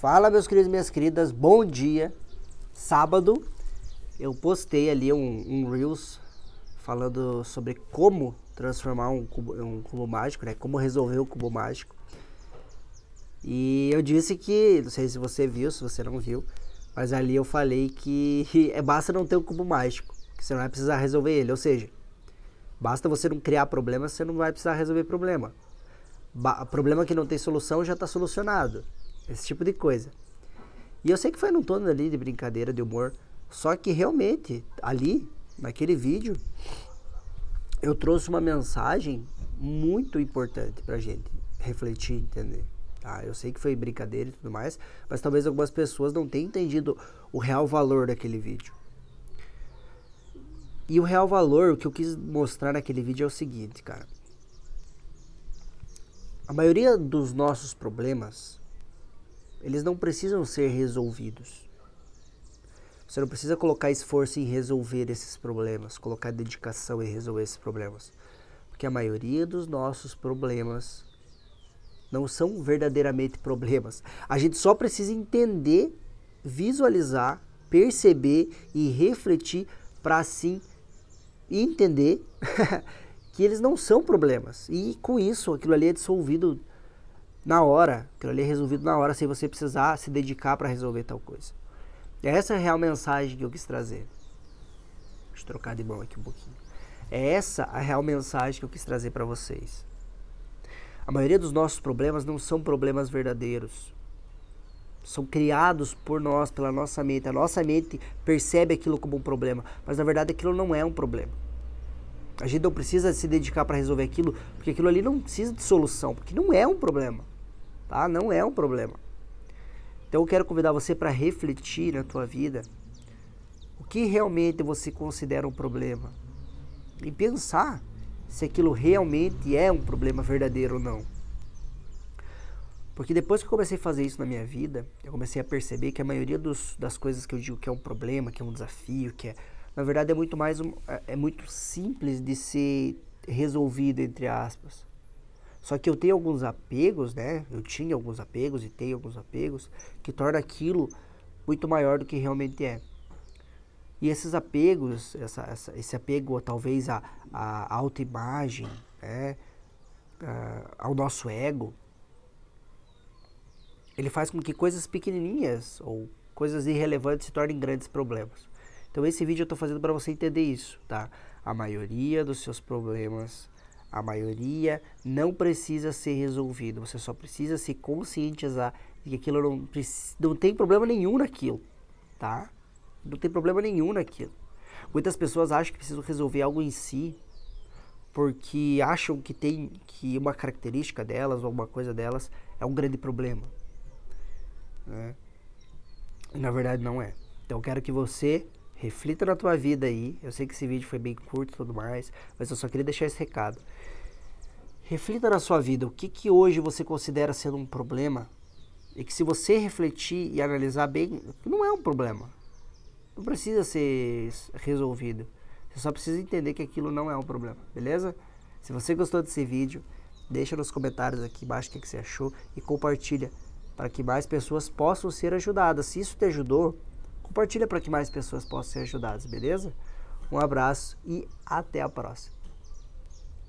Fala, meus queridos e minhas queridas, bom dia. Sábado eu postei ali um, um Reels falando sobre como transformar um cubo, um cubo mágico, né? Como resolver o cubo mágico. E eu disse que, não sei se você viu, se você não viu, mas ali eu falei que é basta não ter um cubo mágico, que você não vai precisar resolver ele. Ou seja, basta você não criar problema, você não vai precisar resolver problema. Ba problema que não tem solução já está solucionado. Esse tipo de coisa. E eu sei que foi num tom ali de brincadeira, de humor. Só que realmente, ali, naquele vídeo, eu trouxe uma mensagem muito importante pra gente refletir, entender. Tá? Eu sei que foi brincadeira e tudo mais, mas talvez algumas pessoas não tenham entendido o real valor daquele vídeo. E o real valor, o que eu quis mostrar naquele vídeo é o seguinte, cara. A maioria dos nossos problemas eles não precisam ser resolvidos. Você não precisa colocar esforço em resolver esses problemas, colocar dedicação em resolver esses problemas. Porque a maioria dos nossos problemas não são verdadeiramente problemas. A gente só precisa entender, visualizar, perceber e refletir para assim entender que eles não são problemas. E com isso, aquilo ali é dissolvido na hora. Aquilo ali é resolvido na hora, sem você precisar se dedicar para resolver tal coisa. Essa é a real mensagem que eu quis trazer. Deixa eu trocar de mão aqui um pouquinho. É essa a real mensagem que eu quis trazer para vocês. A maioria dos nossos problemas não são problemas verdadeiros. São criados por nós, pela nossa mente. A nossa mente percebe aquilo como um problema, mas na verdade aquilo não é um problema. A gente não precisa se dedicar para resolver aquilo, porque aquilo ali não precisa de solução, porque não é um problema tá? Não é um problema. Então eu quero convidar você para refletir na tua vida o que realmente você considera um problema e pensar se aquilo realmente é um problema verdadeiro ou não. Porque depois que eu comecei a fazer isso na minha vida, eu comecei a perceber que a maioria dos, das coisas que eu digo que é um problema, que é um desafio, que é, na verdade é muito mais um, é, é muito simples de ser resolvido entre aspas. Só que eu tenho alguns apegos, né? Eu tinha alguns apegos e tenho alguns apegos que torna aquilo muito maior do que realmente é. E esses apegos, essa, essa, esse apego talvez à, à autoimagem, né? Uh, ao nosso ego, ele faz com que coisas pequenininhas ou coisas irrelevantes se tornem grandes problemas. Então esse vídeo eu estou fazendo para você entender isso, tá? A maioria dos seus problemas a maioria não precisa ser resolvido. Você só precisa se conscientizar de que aquilo não, não tem problema nenhum naquilo, tá? Não tem problema nenhum naquilo. Muitas pessoas acham que precisam resolver algo em si porque acham que tem que uma característica delas ou alguma coisa delas é um grande problema. Né? E na verdade não é. Então eu quero que você reflita na tua vida aí. Eu sei que esse vídeo foi bem curto e tudo mais, mas eu só queria deixar esse recado. Reflita na sua vida o que, que hoje você considera sendo um problema e que se você refletir e analisar bem, não é um problema. Não precisa ser resolvido. Você só precisa entender que aquilo não é um problema, beleza? Se você gostou desse vídeo, deixa nos comentários aqui embaixo o que, que você achou e compartilha para que mais pessoas possam ser ajudadas. Se isso te ajudou, compartilha para que mais pessoas possam ser ajudadas, beleza? Um abraço e até a próxima.